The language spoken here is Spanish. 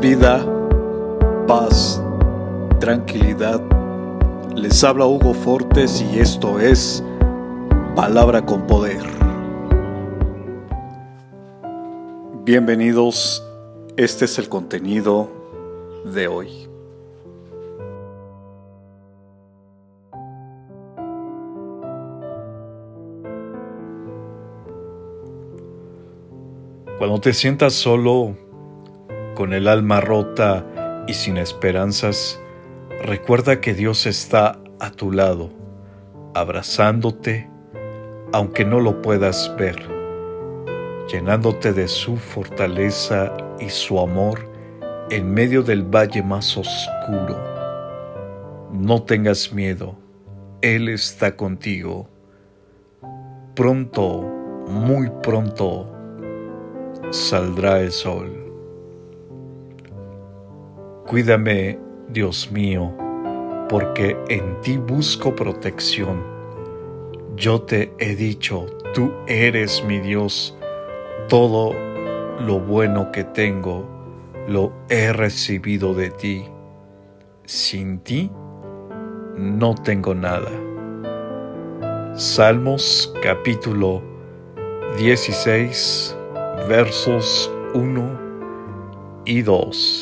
vida, paz, tranquilidad. Les habla Hugo Fortes y esto es Palabra con Poder. Bienvenidos, este es el contenido de hoy. Cuando te sientas solo, con el alma rota y sin esperanzas, recuerda que Dios está a tu lado, abrazándote, aunque no lo puedas ver, llenándote de su fortaleza y su amor en medio del valle más oscuro. No tengas miedo, Él está contigo. Pronto, muy pronto, saldrá el sol. Cuídame, Dios mío, porque en ti busco protección. Yo te he dicho, tú eres mi Dios, todo lo bueno que tengo lo he recibido de ti. Sin ti no tengo nada. Salmos capítulo 16 versos 1 y 2.